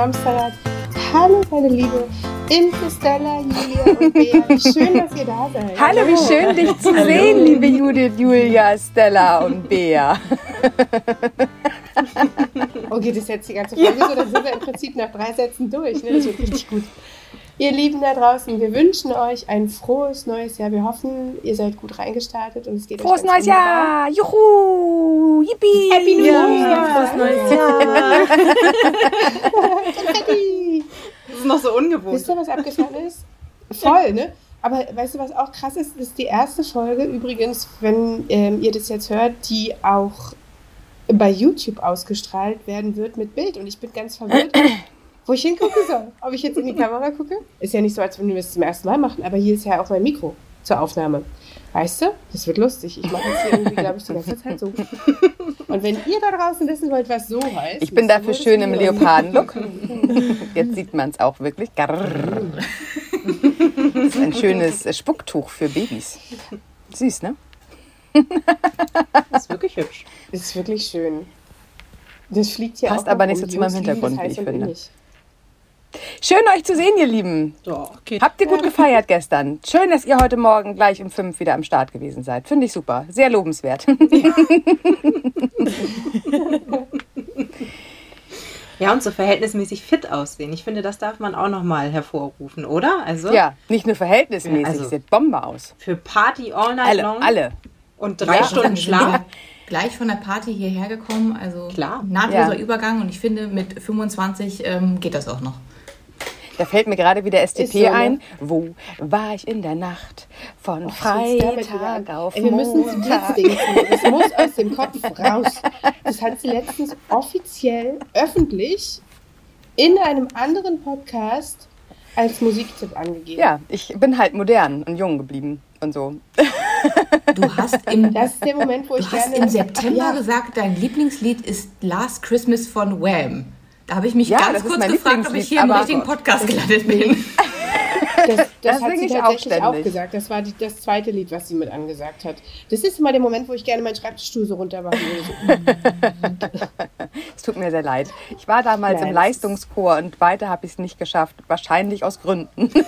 Minuten aus dem Amsterrad. Hallo, meine Liebe Imke, Stella, Julia und Bea. Wie schön, dass ihr da seid. Hallo, wie schön, dich zu Hallo. sehen, liebe Judith, Julia, Stella und Bea. Oh, geht das jetzt die ganze Folge so? Dann sind wir im Prinzip nach drei Sätzen durch. Ne? Das wird richtig gut. Ihr Lieben da draußen, wir wünschen euch ein frohes neues Jahr. Wir hoffen, ihr seid gut reingestartet und es geht Frohes euch ganz neues Jahr! Juhu! Yippie! Happy New Ja, Year! frohes neues Jahr. Happy! Das ist noch so ungewohnt. Wisst ihr, was abgefahren ist? Voll, ne? Aber weißt du, was auch krass ist? Das ist die erste Folge übrigens, wenn ähm, ihr das jetzt hört, die auch bei YouTube ausgestrahlt werden wird mit Bild. Und ich bin ganz verwirrt, wo ich hingucken soll. Ob ich jetzt in die Kamera gucke? Ist ja nicht so, als wenn wir es zum ersten Mal machen, aber hier ist ja auch mein Mikro zur Aufnahme. Weißt du? Das wird lustig. Ich mache jetzt hier irgendwie, glaube ich, die ganze Zeit so. Und wenn ihr da draußen wissen wollt, was so heißt. Ich bin dafür schön im Leopardenlook. Jetzt sieht man es auch wirklich. Das ist ein schönes Spucktuch für Babys. Süß, ne? Das ist wirklich hübsch. Das ist wirklich schön. Das fliegt Passt auch aber noch nicht so zu meinem Hintergrund, wie ich finde. innig. Schön, euch zu sehen, ihr Lieben. Geht. Habt ihr gut gefeiert gestern? Schön, dass ihr heute Morgen gleich um fünf wieder am Start gewesen seid. Finde ich super. Sehr lobenswert. Ja, und so verhältnismäßig fit aussehen. Ich finde, das darf man auch nochmal hervorrufen, oder? Also Ja, nicht nur verhältnismäßig, Also- sieht Bombe aus. für Party all night Alle, long alle. und drei Ja. Stunden Schlaf. ja Gleich von der Party hierher gekommen, also Klar. nahtloser Ja. Übergang und ich finde, mit 25 ähm, geht das auch noch. Da fällt mir gerade wieder STP so, ne? ein. Wo war ich in der Nacht? Von wieder Freitag auf Ey, wir müssen es Montag. jetzt denken. Es muss aus dem Kopf raus. Das hat sie letztens offiziell, öffentlich, in einem anderen Podcast als Musiktipp angegeben. Ja, ich bin halt modern und jung geblieben und so. Du hast im, Das ist der Moment, wo ich hast gerne... im September Ja, gesagt, dein Lieblingslied ist Last Christmas von Wham. Da habe ich mich Ja, ganz kurz gefragt, ob ich hier im richtigen Podcast gelandet bin. das, das, Das hat sie ich auch tatsächlich auch, ständig. gesagt. Das war die, das zweite Lied, was sie mit angesagt hat. Das ist immer der Moment, wo ich gerne meinen Schreibtischstuhl so runter würde. So, Es tut mir sehr leid. Ich war damals Nein, im Leistungschor und weiter habe ich es nicht geschafft. Wahrscheinlich aus Gründen.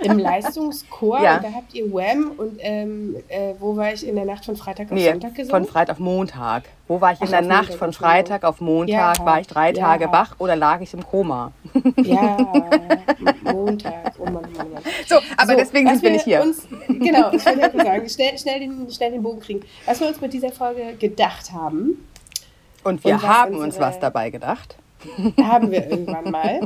Im Leistungschor, Ja. und da habt ihr Wham und ähm, äh, wo war ich in der Nacht von Freitag auf Nee, Sonntag gesungen? von Freitag auf Montag. Wo war ich in Ach, der auf Nacht Montag, von. Freitag auf Montag? Ja, War ich drei ja. Tage wach oder lag ich im Koma? Ja, Montag. Oh Mann, Mann, Mann. So, aber So, deswegen sind wir nicht hier. Uns, genau, ich wollte ja sagen, schnell, schnell, den, schnell den Bogen kriegen. Was wir uns mit dieser Folge gedacht haben, Und wir und haben unsere- uns was dabei gedacht. haben wir irgendwann mal.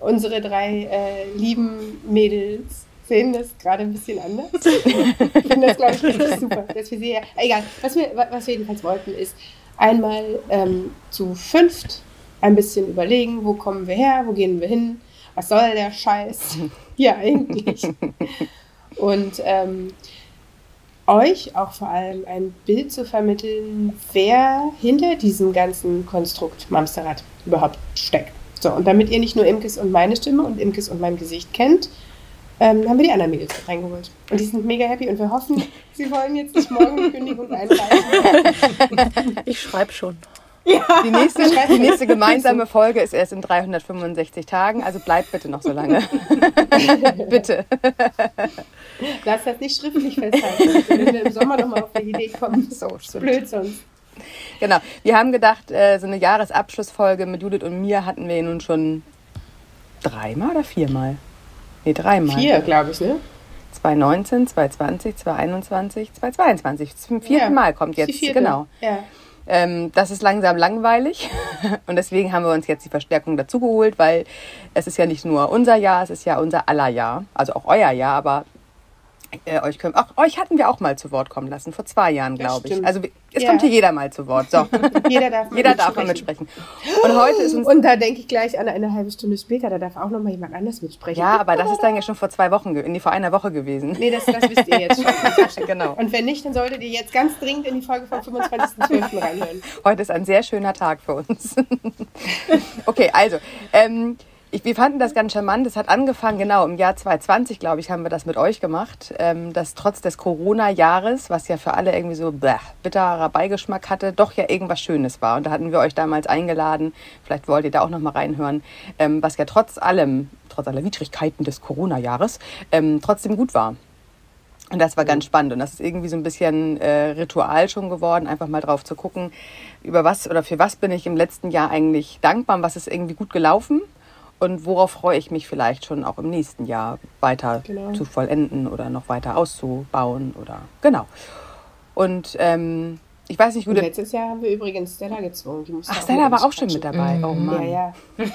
Unsere drei äh, lieben Mädels sehen das gerade ein bisschen anders. Ich finde das, glaube ich, richtig super. Dass wir sie ja, egal, was wir, was wir jedenfalls wollten, ist einmal ähm, zu fünft ein bisschen überlegen, wo kommen wir her, wo gehen wir hin, was soll der Scheiß hier eigentlich. Und ähm, euch auch vor allem ein Bild zu vermitteln, wer hinter diesem ganzen Konstrukt Mamsterrad überhaupt steckt. So, und damit ihr nicht nur Imkes und meine Stimme und Imkes und mein Gesicht kennt, ähm, haben wir die anderen Mädels reingeholt. Und die sind mega happy und wir hoffen, sie wollen jetzt nicht morgen die Kündigung einreichen. Ich schreibe schon. Die nächste, die nächste gemeinsame Folge ist erst in 365 Tagen, also bleibt bitte noch so lange. bitte. Lass das nicht schriftlich festhalten, wenn wir im Sommer nochmal auf die Idee kommen. So, blöd sonst. Genau. Wir haben gedacht, äh, so eine Jahresabschlussfolge mit Judith und mir hatten wir nun schon dreimal oder viermal? Nee, dreimal. Vier, glaube ich, ne? 2019, 2020, 2021, 2022. Zum vierten Ja, Mal kommt Die jetzt, vierte. genau. Ja. Ähm, das ist langsam langweilig. Und deswegen haben wir uns jetzt die Verstärkung dazugeholt, weil es ist ja nicht nur unser Jahr, es ist ja unser aller Jahr, also auch euer Jahr, aber äh, euch, können, auch, euch hatten wir auch mal zu Wort kommen lassen, vor zwei Jahren, glaube ich. Also es Ja. kommt hier jeder mal zu Wort. So, Jeder darf mal jeder darf mal mitsprechen. Und heute ist uns Und da denke ich gleich an eine halbe Stunde später, da darf auch noch mal jemand anders mitsprechen. ja, aber das ist dann ja schon vor zwei Wochen, nee, vor einer Woche gewesen. Nee, das, das wisst ihr jetzt schon. Genau. Und wenn nicht, dann solltet ihr jetzt ganz dringend in die Folge vom 25.12. reinhören. Heute ist ein sehr schöner Tag für uns. okay, also, ähm, ich, wir fanden das ganz charmant. Es hat angefangen, genau, im Jahr 2020, glaube ich, haben wir das mit euch gemacht, ähm, dass trotz des Corona-Jahres, was ja für alle irgendwie so bäh, bitterer Beigeschmack hatte, doch ja irgendwas Schönes war. Und da hatten wir euch damals eingeladen, vielleicht wollt ihr da auch noch mal reinhören, ähm, was ja trotz allem, trotz aller Widrigkeiten des Corona-Jahres, ähm, trotzdem gut war. Und das war ganz spannend. Und das ist irgendwie so ein bisschen äh, Ritual schon geworden, einfach mal drauf zu gucken, über was oder für was bin ich im letzten Jahr eigentlich dankbar, was ist irgendwie gut gelaufen und worauf freue ich mich vielleicht schon auch im nächsten Jahr weiter Genau. zu vollenden oder noch weiter auszubauen oder genau. Und ähm, ich weiß nicht, Und Jude. letztes Jahr haben wir übrigens Stella gezwungen. Ach, Stella war auch schon mit dabei. Oh Mann. Ja, ja.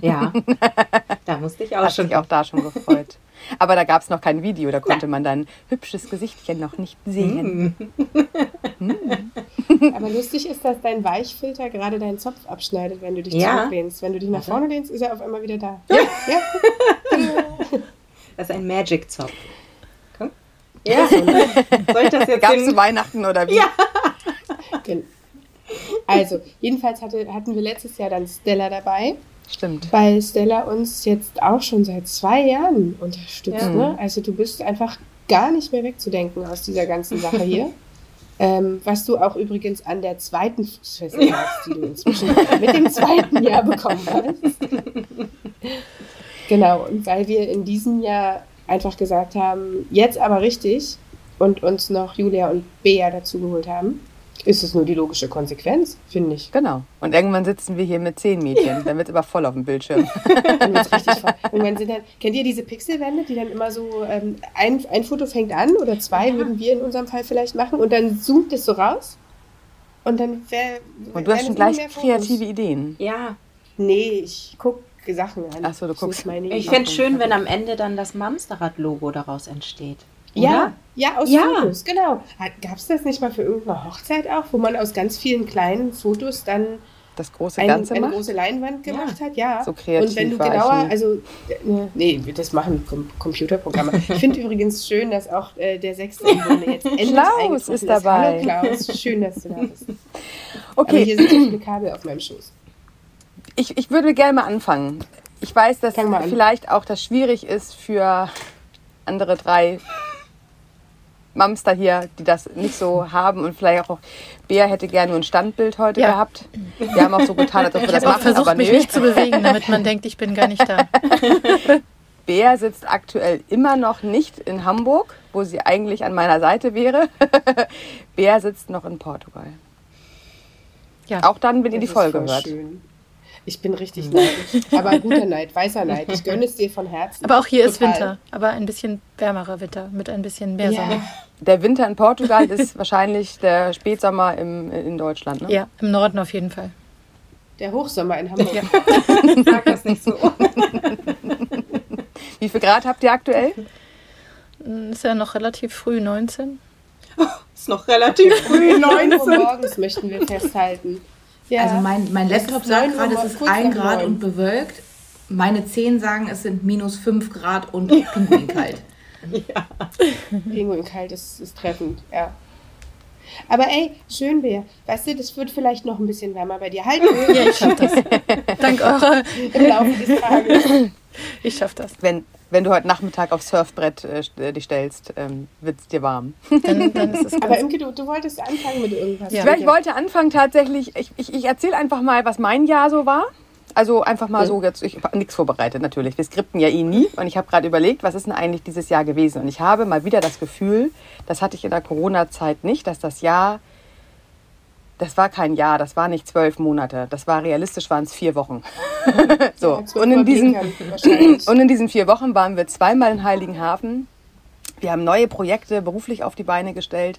Ja, da musste ich auch Hat schon. sich auch da schon gefreut. Aber da gab es noch kein Video, da konnte man dein hübsches Gesichtchen noch nicht sehen. Aber lustig ist, dass dein Weichfilter gerade deinen Zopf abschneidet, wenn du dich Ja. zurücklehnst. Wenn du dich nach vorne lehnst, ist er auf einmal wieder da. Ja, ja. Das ist ein Magic-Zopf. Komm. Ja, soll ich das jetzt Gab es? Weihnachten oder wie? Ja. Also, jedenfalls hatte, hatten wir letztes Jahr dann Stella dabei, Stimmt. weil Stella uns jetzt auch schon seit zwei Jahren unterstützt. Ja. Ne? Also du bist einfach gar nicht mehr wegzudenken aus dieser ganzen Sache hier. Ähm, was du auch übrigens an der zweiten Fußfessel hast, die du inzwischen mit dem zweiten Jahr bekommen hast. Genau, und weil wir in diesem Jahr einfach gesagt haben, jetzt aber richtig und uns noch Julia und Bea dazu geholt haben, ist es nur die logische Konsequenz, finde ich. Genau. Und irgendwann sitzen wir hier mit zehn Mädchen. Dann wird es aber voll auf dem Bildschirm. Dann wird's richtig voll. Irgendwann sind dann, kennt ihr diese Pixelwände, die dann immer so, ähm, ein, ein Foto fängt an oder zwei würden wir in unserem Fall vielleicht machen und dann zoomt es so raus und dann wäre. Und du hast schon gleich kreative Ideen. Ja, Nee, ich gucke Sachen an. Ach so, du guckst. ich Idee. fände es schön, wenn am Ende dann das Mamsterrad-Logo daraus entsteht. Ja, Oder? ja, aus Ja. Fotos, genau. Gab es das nicht mal für irgendeine Hochzeit auch, wo man aus ganz vielen kleinen Fotos dann Das große ein, Ganze eine macht. große Leinwand gemacht hat? Ja. So kreativ Und wenn du genauer, also, äh, nee, das machen Com Computerprogramme. Ich finde übrigens schön, dass auch äh, der sechste Bunde jetzt endlich Klaus ist dabei. Hallo Klaus, schön, dass du da bist. Aber Okay, hier sind so viele Kabel auf meinem Schoß. ich, ich würde gerne mal anfangen. Ich weiß, dass vielleicht auch das schwierig ist für andere drei Mamster hier, die das nicht so haben und vielleicht auch Bea hätte gerne nur ein Standbild heute Ja. gehabt. Wir haben auch so getan, als ob wir Ich das machen, versucht, aber mich nicht zu bewegen, damit man denkt, ich bin gar nicht da. Bea sitzt aktuell immer noch nicht in Hamburg, wo sie eigentlich an meiner Seite wäre. Bea sitzt noch in Portugal. Ja. Auch dann, wenn ihr die Das Folge hört. Schön. Ich bin richtig neidisch. Aber guter Neid, weißer Neid. Ich gönne es dir von Herzen. Aber auch hier ist Total. Winter, aber ein bisschen wärmerer Winter mit ein bisschen mehr Sonne. Ja, Der Winter in Portugal ist wahrscheinlich der Spätsommer im, in Deutschland. Ne? Ja, im Norden auf jeden Fall. der Hochsommer in Hamburg. Ja. Sag das nicht so. Wie viel Grad habt ihr aktuell? Ist ja noch relativ früh, 19. Ist noch relativ früh, 9 Uhr 19. morgens möchten wir festhalten. Ja. Also mein, mein Laptop sagt 9 Uhr gerade, es ist kurz 1 nach Grad 9. und bewölkt. Meine Zehen sagen, es sind minus 5 Grad und pinguinkalt. Pinguin kalt ist, ist treffend, ja. Aber ey, Schönbär, weißt du, das wird vielleicht noch ein bisschen wärmer bei dir. Halt Ja, ich schaff das. Dank eurer. im Laufe des Tages. Ich schaff das. Wenn, wenn du heute Nachmittag aufs Surfbrett äh, äh, dich stellst, ähm, wird es dir warm. Dann, dann ist es Aber Imke, du, du wolltest anfangen mit irgendwas. Ja. Ja, ich wollte anfangen tatsächlich, ich, ich, ich erzähle einfach mal, was mein Jahr so war. Also einfach mal so jetzt, ich habe nichts vorbereitet natürlich. Wir skripten ja eh nie. Und ich habe gerade überlegt, was ist denn eigentlich dieses Jahr gewesen? Und ich habe mal wieder das Gefühl, das hatte ich in der Corona-Zeit nicht, dass das Jahr, das war kein Jahr, das war nicht zwölf Monate. Das war realistisch, waren es vier Wochen. so. Ja, und, in diesen, und in diesen vier Wochen waren wir zweimal in Heiligenhafen. Wir haben neue Projekte beruflich auf die Beine gestellt.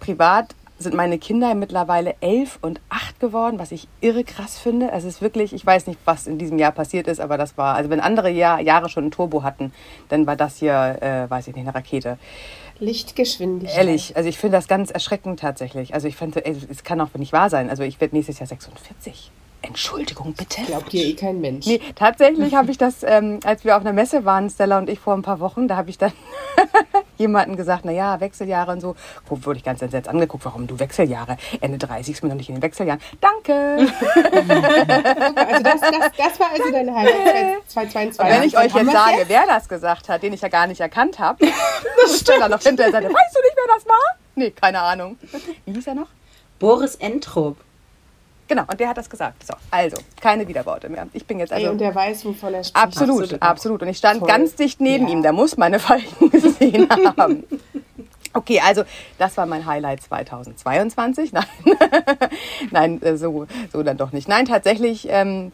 Privat sind meine Kinder mittlerweile elf und acht geworden, was ich irre krass finde. Es ist wirklich, ich weiß nicht, was in diesem Jahr passiert ist, aber das war, also wenn andere Jahr, Jahre schon ein Turbo hatten, dann war das hier, äh, weiß ich nicht, eine Rakete. Lichtgeschwindigkeit. Ehrlich, also ich finde das ganz erschreckend tatsächlich. Also ich ey, es kann auch nicht wahr sein. Also ich werde nächstes Jahr 46. Entschuldigung, bitte. Glaubt dir eh kein Mensch. Nee, tatsächlich habe ich das, ähm, als wir auf einer Messe waren, Stella und ich vor ein paar Wochen, da habe ich dann jemanden gesagt, naja, Wechseljahre und so. Wo wurde ich ganz entsetzt angeguckt, warum du Wechseljahre? Ende 30 ist mir noch nicht in den Wechseljahren. Danke! Also das, das, das war also deine Highlight 2022. Und wenn ich euch jetzt sage, wer das gesagt hat, den ich ja gar nicht erkannt habe, steht da noch hinter der Seite. Weißt du nicht, wer das war? Nee, keine Ahnung. Wie hieß er noch? Boris Entrup. Genau, und der hat das gesagt. So, also, keine Widerworte mehr. Ich bin jetzt Ey, also. und der weiß, wovon er spricht. Absolut, Absolut. absolut. Und ich stand Toll. ganz dicht neben Ja. ihm. Der muss meine Falten gesehen haben. Okay, also das war mein Highlight 2022. Nein, Nein äh, so, so dann doch nicht. Nein, tatsächlich ähm,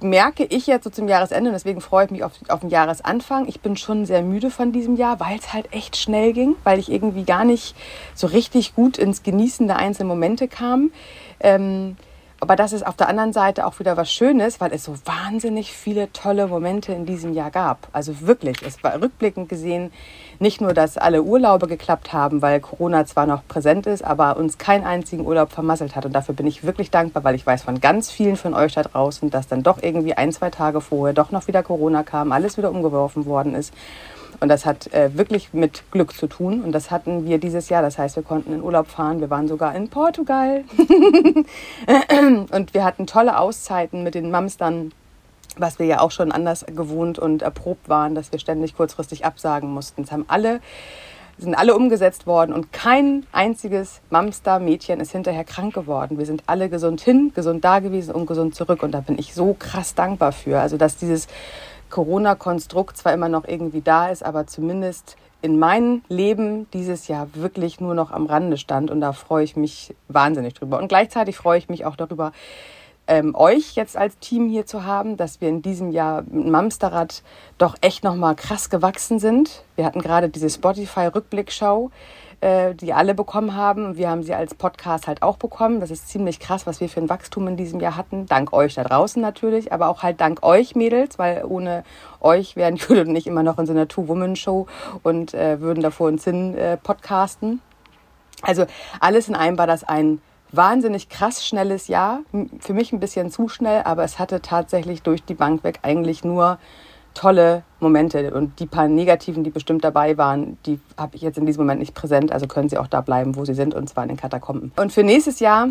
merke ich jetzt so zum Jahresende und deswegen freue ich mich auf, auf den Jahresanfang. Ich bin schon sehr müde von diesem Jahr, weil es halt echt schnell ging, weil ich irgendwie gar nicht so richtig gut ins Genießen der einzelnen Momente kam. Ähm, aber das ist auf der anderen Seite auch wieder was Schönes, weil es so wahnsinnig viele tolle Momente in diesem Jahr gab. Also wirklich, es war rückblickend gesehen nicht nur, dass alle Urlaube geklappt haben, weil Corona zwar noch präsent ist, aber uns keinen einzigen Urlaub vermasselt hat. Und dafür bin ich wirklich dankbar, weil ich weiß von ganz vielen von euch da draußen, dass dann doch irgendwie ein, zwei Tage vorher doch noch wieder Corona kam, alles wieder umgeworfen worden ist. Und das hat äh, wirklich mit Glück zu tun. Und das hatten wir dieses Jahr. Das heißt, wir konnten in Urlaub fahren. Wir waren sogar in Portugal. und wir hatten tolle Auszeiten mit den Mams dann, was wir ja auch schon anders gewohnt und erprobt waren, dass wir ständig kurzfristig absagen mussten. Es haben alle sind alle umgesetzt worden und kein einziges Mamster-Mädchen ist hinterher krank geworden. Wir sind alle gesund hin, gesund da gewesen und gesund zurück. Und da bin ich so krass dankbar für. Also, dass dieses Corona-Konstrukt zwar immer noch irgendwie da ist, aber zumindest in meinem Leben dieses Jahr wirklich nur noch am Rande stand. Und da freue ich mich wahnsinnig drüber. Und gleichzeitig freue ich mich auch darüber, ähm, euch jetzt als Team hier zu haben, dass wir in diesem Jahr mit Mamsterrad doch echt nochmal krass gewachsen sind. Wir hatten gerade diese Spotify-Rückblickschau, äh, die alle bekommen haben. Wir haben sie als Podcast halt auch bekommen. Das ist ziemlich krass, was wir für ein Wachstum in diesem Jahr hatten. Dank euch da draußen natürlich, aber auch halt dank euch Mädels, weil ohne euch wären Judith und ich immer noch in so einer Two-Woman-Show und äh, würden da vor uns hin äh, podcasten. Also alles in allem war das ein wahnsinnig krass schnelles Jahr. Für mich ein bisschen zu schnell, aber es hatte tatsächlich durch die Bank weg eigentlich nur tolle Momente. Und die paar negativen, die bestimmt dabei waren, die habe ich jetzt in diesem Moment nicht präsent. Also können sie auch da bleiben, wo sie sind, und zwar in den Katakomben. Und für nächstes Jahr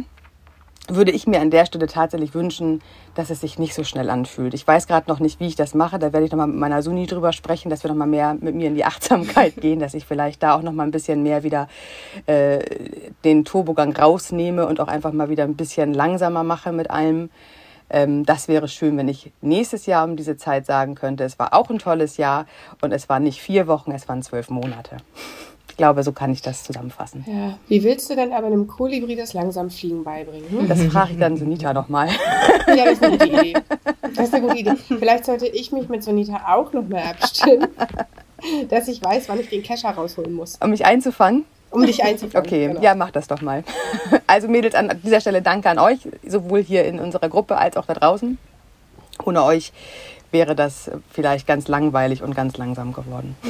würde ich mir an der Stelle tatsächlich wünschen, dass es sich nicht so schnell anfühlt. Ich weiß gerade noch nicht, wie ich das mache. Da werde ich nochmal mit meiner Suni drüber sprechen, dass wir nochmal mehr mit mir in die Achtsamkeit gehen, dass ich vielleicht da auch nochmal ein bisschen mehr wieder äh, den Turbogang rausnehme und auch einfach mal wieder ein bisschen langsamer mache mit allem. Ähm, das wäre schön, wenn ich nächstes Jahr um diese Zeit sagen könnte, es war auch ein tolles Jahr und es waren nicht vier Wochen, es waren zwölf Monate. Ich glaube, so kann ich das zusammenfassen. Ja. Wie willst du denn aber einem Kolibri das langsam Fliegen beibringen? Hm? Das frage ich dann Sunita nochmal. Ja, das ist eine gute Idee. Das ist eine gute Idee. Vielleicht sollte ich mich mit Sonita auch noch mal abstimmen, dass ich weiß, wann ich den Kescher rausholen muss, Um mich einzufangen? Um dich einzufangen. Okay, Genau. ja, mach das doch mal. Also Mädels, an dieser Stelle danke an euch, sowohl hier in unserer Gruppe als auch da draußen. Ohne euch wäre das vielleicht ganz langweilig und ganz langsam geworden.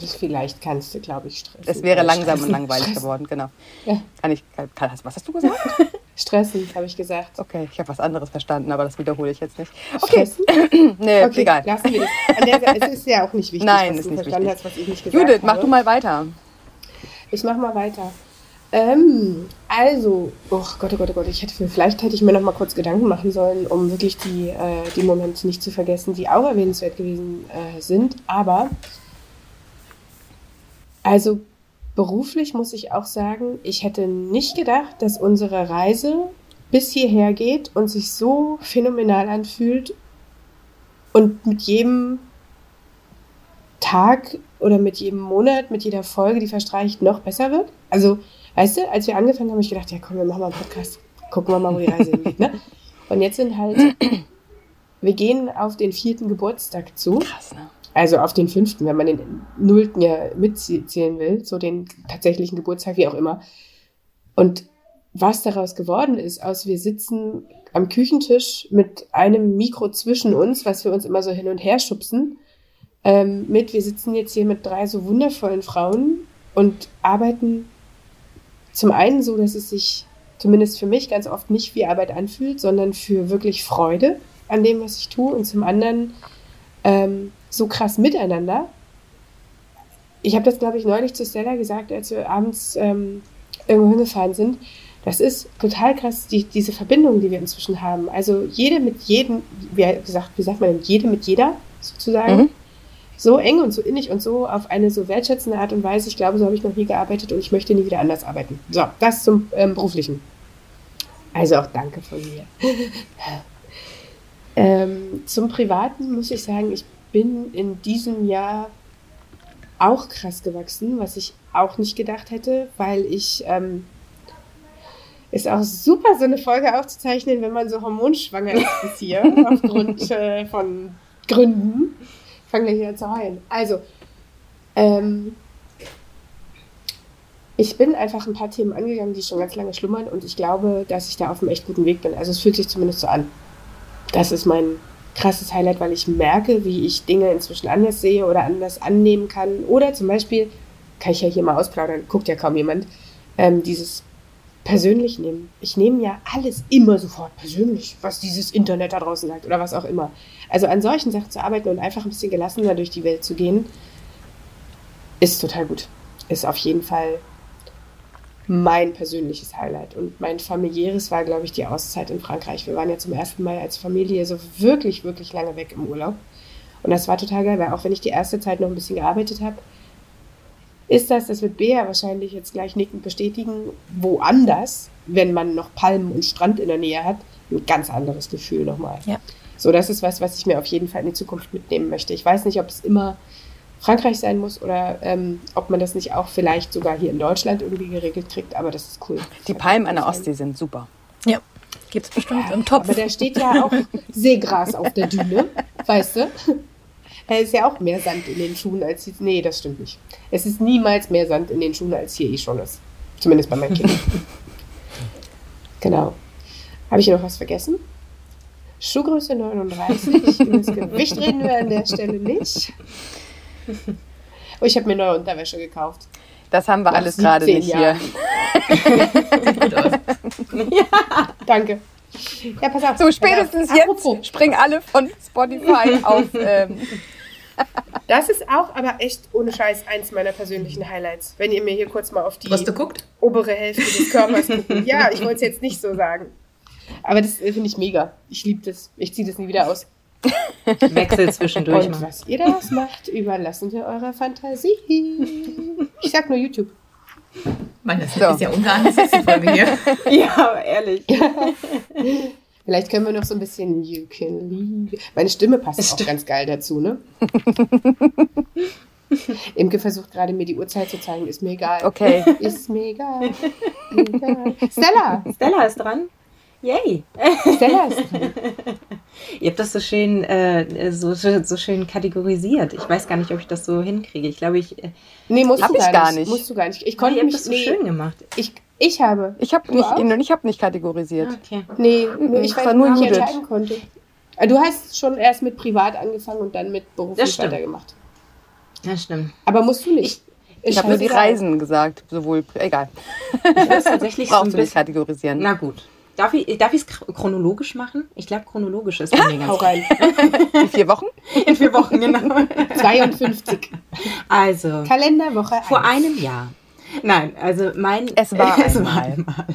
Das vielleicht kannst du, glaube ich, stressen. Es wäre langsam und stressen. langweilig Stressen. geworden, genau. Ja. Kann ich, kann, was hast du gesagt? Stressen, habe ich gesagt. Okay, ich habe was anderes verstanden, aber das wiederhole ich jetzt nicht. Okay, nee, Okay, egal. lassen wir das. Es ist ja auch nicht wichtig, Nein, was ist du nicht verstanden wichtig. hast, was ich nicht gesagt Judith, mach habe. du mal weiter. Ich mach mal weiter. Ähm, also, oh Gott, oh Gott, oh Gott, ich hätte, vielleicht hätte ich mir noch mal kurz Gedanken machen sollen, um wirklich die, äh, die Momente nicht zu vergessen, die auch erwähnenswert gewesen äh, sind. Aber, also beruflich muss ich auch sagen, ich hätte nicht gedacht, dass unsere Reise bis hierher geht und sich so phänomenal anfühlt und mit jedem Tag oder mit jedem Monat, mit jeder Folge, die verstreicht, noch besser wird. Also, weißt du, als wir angefangen haben, habe ich gedacht, ja komm, wir machen mal einen Podcast. Gucken wir mal, wo die Reise hingeht. Ne? Und jetzt sind halt, wir gehen auf den vierten Geburtstag zu. Krass, ne? Also auf den fünften, wenn man den nullten ja mitzählen will, so den tatsächlichen Geburtstag, wie auch immer. Und was daraus geworden ist, aus wir sitzen am Küchentisch mit einem Mikro zwischen uns, was wir uns immer so hin und her schubsen, ähm, mit, wir sitzen jetzt hier mit drei so wundervollen Frauen und arbeiten zum einen so, dass es sich zumindest für mich ganz oft nicht wie Arbeit anfühlt, sondern für wirklich Freude an dem, was ich tue und zum anderen ähm, so krass miteinander. ich habe das, glaube ich, neulich zu Stella gesagt, als wir abends ähm, irgendwo hingefahren sind. Das ist total krass, die, diese Verbindung, die wir inzwischen haben. Also jede mit jedem, wie, gesagt, wie sagt man denn, jede mit jeder sozusagen. Mhm. So eng und so innig und so auf eine so wertschätzende Art und Weise. Ich glaube, so habe ich noch nie gearbeitet und ich möchte nie wieder anders arbeiten. So, das zum ähm, Beruflichen. Also auch danke von mir. ähm, zum Privaten muss ich sagen, ich bin in diesem Jahr auch krass gewachsen, was ich auch nicht gedacht hätte, weil ich ähm, ist auch super, so eine Folge aufzuzeichnen, wenn man so hormonschwanger ist bis hier, aufgrund äh, von Gründen. Fangen wir hier zu heulen. Also, ähm, ich bin einfach ein paar Themen angegangen, die schon ganz lange schlummern und ich glaube, dass ich da auf einem echt guten Weg bin. Also es fühlt sich zumindest so an. Das ist mein krasses Highlight, weil ich merke, wie ich Dinge inzwischen anders sehe oder anders annehmen kann. Oder zum Beispiel, kann ich ja hier mal ausplaudern, guckt ja kaum jemand, ähm, dieses persönlich nehmen. Ich nehme ja alles immer sofort persönlich, was dieses Internet da draußen sagt oder was auch immer. Also an solchen Sachen zu arbeiten und einfach ein bisschen gelassener durch die Welt zu gehen, ist total gut. Ist auf jeden Fall mein persönliches Highlight. Und mein familiäres war, glaube ich, die Auszeit in Frankreich. Wir waren ja zum ersten Mal als Familie so wirklich, wirklich lange weg im Urlaub. Und das war total geil, weil auch wenn ich die erste Zeit noch ein bisschen gearbeitet habe, ist das, das wird Bea wahrscheinlich jetzt gleich nickend bestätigen, woanders, wenn man noch Palmen und Strand in der Nähe hat, ein ganz anderes Gefühl nochmal. Ja. So, das ist was, was ich mir auf jeden Fall in die Zukunft mitnehmen möchte. Ich weiß nicht, ob es immer Frankreich sein muss oder ähm, ob man das nicht auch vielleicht sogar hier in Deutschland irgendwie geregelt kriegt, aber das ist cool. Die Palmen an der Ostsee sind super. Ja, gibt es bestimmt im Topf. Aber da steht ja auch Seegras auf der Düne, weißt du? Da ist ja auch mehr Sand in den Schuhen als hier. Nee, das stimmt nicht. Es ist niemals mehr Sand in den Schuhen, als hier eh schon ist. Zumindest bei meinen Kindern. genau. Habe ich noch was vergessen? Schuhgröße 39. Über das Gewicht reden wir an der Stelle nicht. Oh, ich habe mir neue Unterwäsche gekauft. Das haben wir Nach alles gerade 17 nicht hier. Jahren. Gut aus. Danke. Ja, pass auf. So, spätestens auf. Apropos, jetzt springen alle von Spotify auf. Ähm, Das ist auch aber echt ohne Scheiß eins meiner persönlichen Highlights. Wenn ihr mir hier kurz mal auf die Was du guckt? obere Hälfte des Körpers guckt. Ja, ich wollte es jetzt nicht so sagen. Aber das äh, finde ich mega. Ich liebe das. Ich ziehe das nie wieder aus. Wechsel zwischendurch Und mal. was ihr daraus macht, überlassen wir eurer Fantasie. Ich sag nur YouTube. Mann, das So. ist ja unser die Folge hier. Ja, aber ehrlich. Vielleicht können wir noch so ein bisschen You can leave. Meine Stimme passt auch ganz geil dazu, ne? Imke versucht gerade mir die Uhrzeit zu zeigen. Ist mir egal. okay. Ist mir egal. egal. Stella! Stella ist dran. Yay. Stella ist dran. Ihr habt das so schön, äh, so, so schön kategorisiert. Ich weiß gar nicht, ob ich das so hinkriege. Ich glaube, ich. Äh, Nee, musst du ich gar, gar nicht. nicht. Musst du gar nicht. Ich ihr konnte habt mich das so nee, schön gemacht. Ich, ich habe. Ich habe nicht, auch? ich hab nicht kategorisiert. Okay. Nee, nur ich war nur ich nicht Judith. entscheiden konnte. Ah, Du hast schon erst mit privat angefangen und dann mit Das beruflich weitergemacht. Ja, stimmt. Aber musst du nicht. Ich habe nur die Reisen gesagt. Sowohl, egal. Ich weiß tatsächlich so Brauchst ein du nicht kategorisieren. Na gut. Darf ich es chronologisch machen? Ich glaube, chronologisch ist bei mir ganz rein. In vier Wochen? In vier Wochen, genau. 52. Also, Kalenderwoche vor 1. einem Jahr. Nein, also mein. Es war es einmal. war einmal.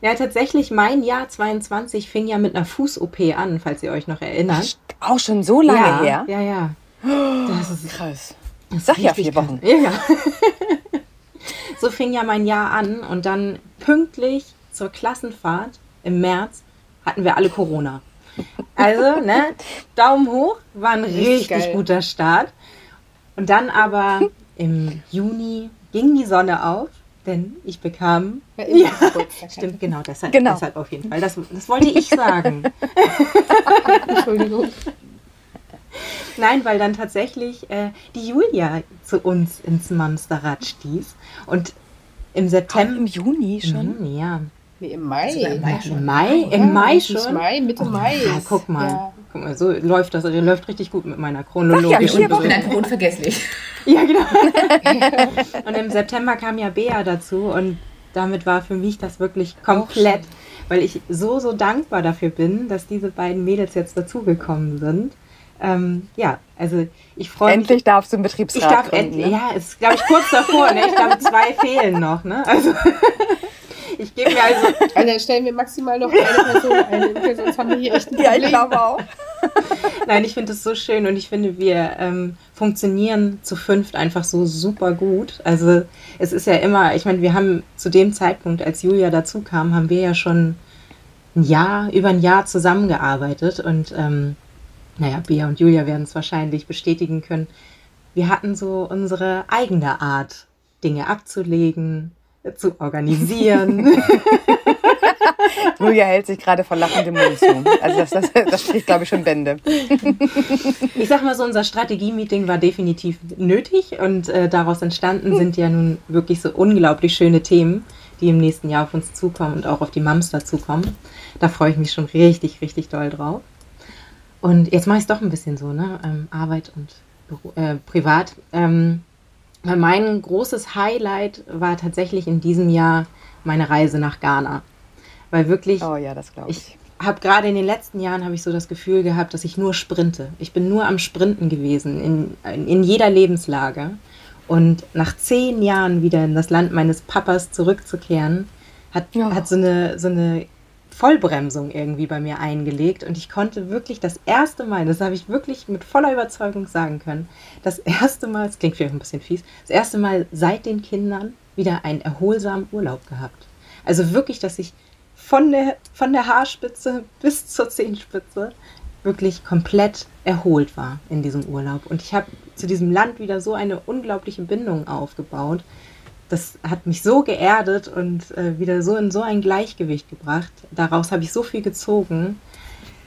Ja, tatsächlich, mein Jahr 22 fing ja mit einer Fuß-OP an, falls ihr euch noch erinnert. Auch schon so lange ja, her? Ja, ja. Das ist, Krass. das ist Sag ja vier Wochen. krass. Ja, so fing ja mein Jahr an und dann pünktlich zur Klassenfahrt im März hatten wir alle Corona. Also, ne, Daumen hoch, war ein Richtig richtig guter Start. Und dann aber im Juni ging die Sonne auf, denn ich bekam. Geburtstag hatte. Stimmt, genau, deshalb, Genau. deshalb auf jeden Fall. Das, das wollte ich sagen. Entschuldigung. Nein, weil dann tatsächlich äh, die Julia zu uns ins Monsterrad stieß. Und im Im September. Juni schon? Mhm, ja. Nee, im Mai. Sogar im Mai schon. Im Mai, Ja, im Mai schon. Mai, Mitte Mai. Ja, guck mal. Ja. Guck mal, so läuft das läuft richtig gut mit meiner Sag ja, chronologischen vier Ich bin Wochen. einfach unvergesslich. Ja, genau. und im September kam ja Bea dazu und damit war für mich das wirklich komplett, weil ich so, so dankbar dafür bin, dass diese beiden Mädels jetzt dazugekommen sind. Ähm, ja, also ich freue mich. Endlich darfst du einen Ich Betriebsrat darf gründen. endlich, ne? ja, es ist, glaube ich, kurz davor. Ne? Ich glaube, zwei fehlen noch. Ne? Also, ich gebe mir also, Und dann stellen wir maximal noch eine Person ein, sonst haben wir hier echt ein Ja, Problem. ich glaube auch. nein, ich finde es so schön und ich finde, wir ähm, funktionieren zu fünft einfach so super gut. Also, es ist ja immer, ich meine, wir haben zu dem Zeitpunkt, als Julia dazu kam, haben wir ja schon ein Jahr, über ein Jahr zusammengearbeitet und, ähm, naja, Bea und Julia werden es wahrscheinlich bestätigen können. Wir hatten so unsere eigene Art, Dinge abzulegen, zu organisieren. Julia hält sich gerade vor lachendem Mund zu. Also das, das, das spricht, glaube ich, schon Bände. Ich sag mal so, unser Strategie-Meeting war definitiv nötig und äh, daraus entstanden sind ja nun wirklich so unglaublich schöne Themen, die im nächsten Jahr auf uns zukommen und auch auf die Mams dazukommen. Da freue ich mich schon richtig, richtig doll drauf. Und jetzt mache ich es doch ein bisschen so, ne? Ähm, Arbeit und Büro, äh, privat. Ähm, mein großes Highlight war tatsächlich in diesem Jahr meine Reise nach Ghana. Weil wirklich Oh ja, das glaube ich. ich habe gerade in den letzten Jahren habe ich so das Gefühl gehabt, dass ich nur sprinte. Ich bin nur am Sprinten gewesen in, in jeder Lebenslage. Und nach zehn Jahren wieder in das Land meines Papas zurückzukehren, hat, Ja. hat so, eine, so eine Vollbremsung irgendwie bei mir eingelegt. Und ich konnte wirklich das erste Mal, das habe ich wirklich mit voller Überzeugung sagen können, das erste Mal, das klingt vielleicht ein bisschen fies, das erste Mal seit den Kindern wieder einen erholsamen Urlaub gehabt. Also wirklich, dass ich von der, von der Haarspitze bis zur Zehenspitze wirklich komplett erholt war in diesem Urlaub. Und ich habe zu diesem Land wieder so eine unglaubliche Bindung aufgebaut. Das hat mich so geerdet und äh, wieder so in so ein Gleichgewicht gebracht. Daraus habe ich so viel gezogen.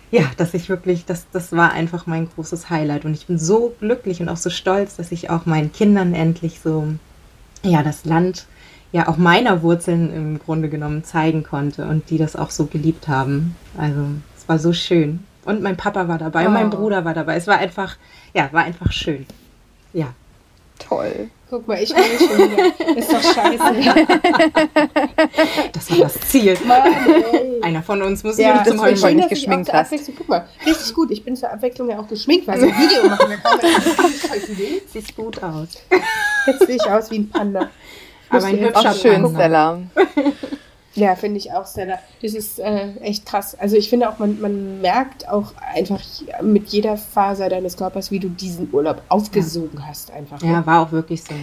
Ja, dass ich wirklich, das, das war einfach mein großes Highlight. Und ich bin so glücklich und auch so stolz, dass ich auch meinen Kindern endlich so, ja, das Land ja auch meiner Wurzeln im Grunde genommen zeigen konnte und die das auch so geliebt haben. Also es war so schön. Und mein Papa war dabei und mein Oh. Bruder war dabei. Es war einfach, ja, war einfach schön. Ja. Toll. Guck mal, ich will schon wieder. Ist doch scheiße. Das war das Ziel. Mann. Einer von uns muss Ja, zum Heulen. weil nicht geschminkt hast. Guck mal, richtig gut. Ich bin zur Abwechslung ja auch geschminkt, weil so ein Video machen, will. Sieht gut aus. Jetzt sehe ich aus wie ein Panda. Aber ein hübscher schön, Panda. Ja, finde ich auch, Stella. Das ist äh, echt krass. Also ich finde auch, man, man merkt auch einfach mit jeder Faser deines Körpers, wie du diesen Urlaub aufgesogen hast einfach. ne? Ja, war auch wirklich so.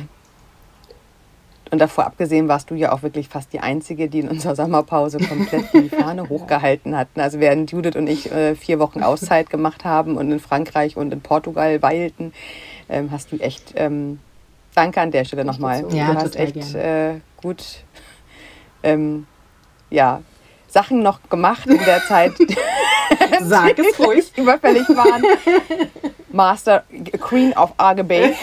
Und davor abgesehen warst du ja auch wirklich fast die Einzige, die in unserer Sommerpause komplett die Fahne hochgehalten hatten. Also während Judith und ich äh, vier Wochen Auszeit gemacht haben und in Frankreich und in Portugal weilten, ähm, hast du echt, ähm, danke an der Stelle nochmal. Ja, du hast echt äh, gut, ähm, ja, Sachen noch gemacht in der Zeit, Sag es ruhig. überfällig waren. Master, Queen of Arge Bay.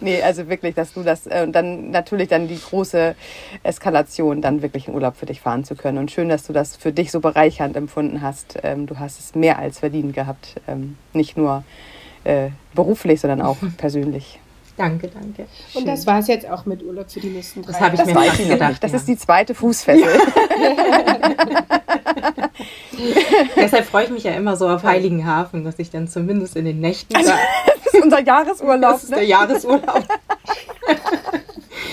nee, also wirklich, dass du das äh, und dann natürlich dann die große Eskalation, dann wirklich in Urlaub für dich fahren zu können. Und schön, dass du das für dich so bereichernd empfunden hast. Ähm, du hast es mehr als verdient gehabt. Ähm, nicht nur äh, beruflich, sondern auch persönlich. Danke, danke. Und das war es jetzt auch mit Urlaub für die nächsten drei Das habe ich Das mir fast gedacht. Das ja. ist die zweite Fußfessel. Deshalb freue ich mich ja immer so auf Heiligenhafen, dass ich dann zumindest in den Nächten da, Das ist unser Jahresurlaub. das ist der Ne? Jahresurlaub.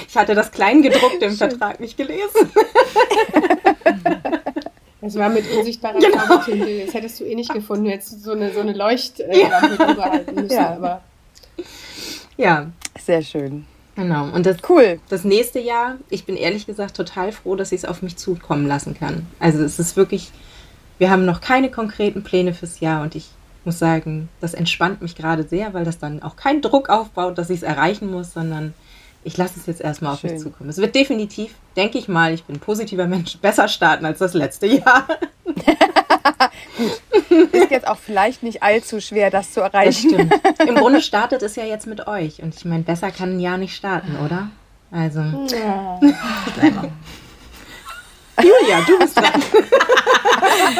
Ich hatte das Kleingedruckte im Vertrag nicht gelesen. Es war mit unsichtbarer Genau. Zaubertinte. Das hättest du eh nicht gefunden. Jetzt so eine, so eine Leuchtlampe drüber halten müssen. Ja. Aber Ja, Sehr schön. genau. Und das, Cool. das nächste Jahr, ich bin ehrlich gesagt total froh, dass ich es auf mich zukommen lassen kann. Also es ist wirklich, wir haben noch keine konkreten Pläne fürs Jahr und ich muss sagen, das entspannt mich gerade sehr, weil das dann auch keinen Druck aufbaut, dass ich es erreichen muss, sondern ich lasse es jetzt erstmal auf Schön. mich zukommen. Es wird definitiv, denke ich mal, ich bin ein positiver Mensch, besser starten als das letzte Jahr. Ist jetzt auch vielleicht nicht allzu schwer, das zu Das erreichen. stimmt. Im Grunde startet es ja jetzt mit euch und ich meine, besser kann ein Jahr nicht starten, oder? Also, ja. Julia, du bist dran.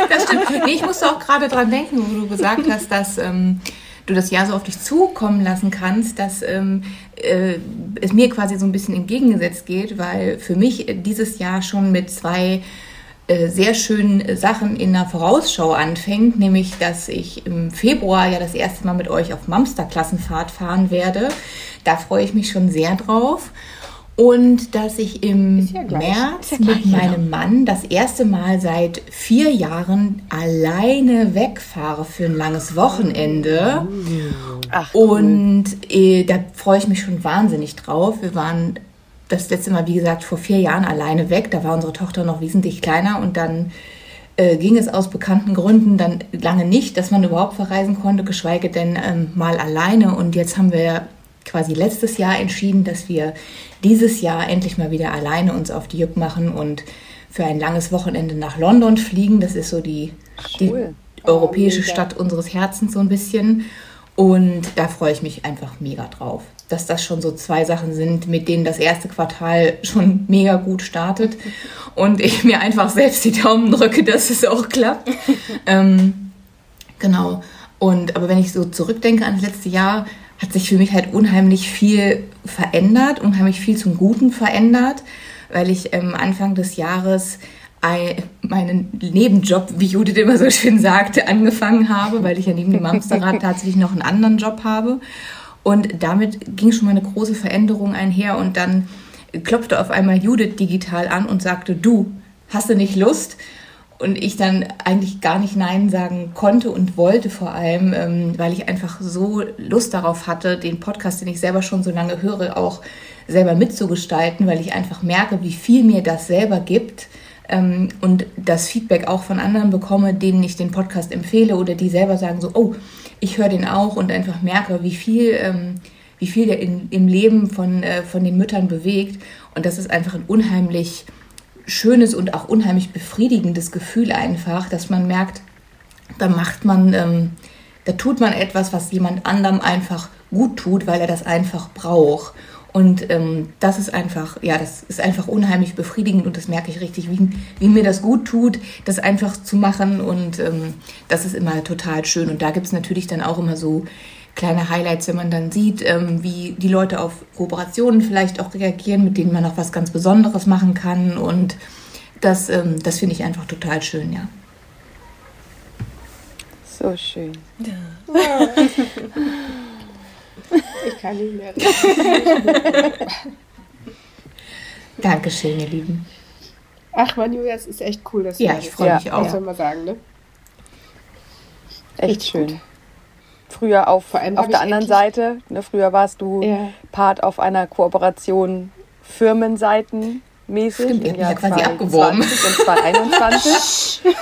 Das stimmt. Nee, ich musste auch gerade dran denken, wo du gesagt hast, dass ähm, du das Jahr so auf dich zukommen lassen kannst, dass ähm, äh, es mir quasi so ein bisschen entgegengesetzt geht, weil für mich dieses Jahr schon mit zwei sehr schönen Sachen in der Vorausschau anfängt, nämlich dass ich im Februar ja das erste Mal mit euch auf Mamster-Klassenfahrt fahren werde. Da freue ich mich schon sehr drauf. Und dass ich im ja. März ja gleich, mit meinem Mann das erste Mal seit vier Jahren alleine wegfahre für ein langes Wochenende. Ach, cool. Und äh, da freue ich mich schon wahnsinnig drauf. Wir waren das letzte Mal, wie gesagt, vor vier Jahren alleine weg. Da war unsere Tochter noch wesentlich kleiner und dann äh, ging es aus bekannten Gründen dann lange nicht, dass man überhaupt verreisen konnte, geschweige denn ähm, mal alleine. Und jetzt haben wir quasi letztes Jahr entschieden, dass wir dieses Jahr endlich mal wieder alleine uns auf die Juck machen und für ein langes Wochenende nach London fliegen. Das ist so die, die Cool. europäische Oh, mega. Stadt unseres Herzens so ein bisschen. Und da freue ich mich einfach mega drauf, dass das schon so zwei Sachen sind, mit denen das erste Quartal schon mega gut startet und ich mir einfach selbst die Daumen drücke, dass es auch klappt. ähm, genau. Und aber wenn ich so zurückdenke an das letzte Jahr, hat sich für mich halt unheimlich viel verändert, unheimlich viel zum Guten verändert, weil ich ähm, Anfang des Jahres meinen Nebenjob, wie Judith immer so schön sagte, angefangen habe, weil ich ja neben dem Amsterrad tatsächlich noch einen anderen Job habe. Und damit ging schon mal eine große Veränderung einher und dann klopfte auf einmal Judith digital an und sagte, du, hast du nicht Lust? Und ich dann eigentlich gar nicht Nein sagen konnte und wollte vor allem, ähm, weil ich einfach so Lust darauf hatte, den Podcast, den ich selber schon so lange höre, auch selber mitzugestalten, weil ich einfach merke, wie viel mir das selber gibt ähm, und das Feedback auch von anderen bekomme, denen ich den Podcast empfehle oder die selber sagen so, oh, ich höre den auch und einfach merke, wie viel, ähm, wie viel der in, im Leben von, äh, von den Müttern bewegt. Und das ist einfach ein unheimlich schönes und auch unheimlich befriedigendes Gefühl einfach, dass man merkt, da macht man, ähm, da tut man etwas, was jemand anderem einfach gut tut, weil er das einfach braucht. Und ähm, das ist einfach, ja, das ist einfach unheimlich befriedigend und das merke ich richtig, wie, wie mir das gut tut, das einfach zu machen. Und ähm, das ist immer total schön. Und da gibt es natürlich dann auch immer so kleine Highlights, wenn man dann sieht, ähm, wie die Leute auf Kooperationen vielleicht auch reagieren, mit denen man auch was ganz Besonderes machen kann. Und das, ähm, das finde ich einfach total schön, ja. So schön. Ich kann nicht mehr. Dankeschön, ihr Lieben. Ach man, Julia, es ist echt cool, dass du Ja, ich freue Ja. mich Muss auch. man mal sagen, ne? Echt schön. gut. Früher auf, Vor allem auf der anderen Seite, ne, früher warst du Ja. Part auf einer Kooperation Firmenseiten mäßig. Stimmt, ihr habt ja quasi abgeworben. 2020 Und 2021.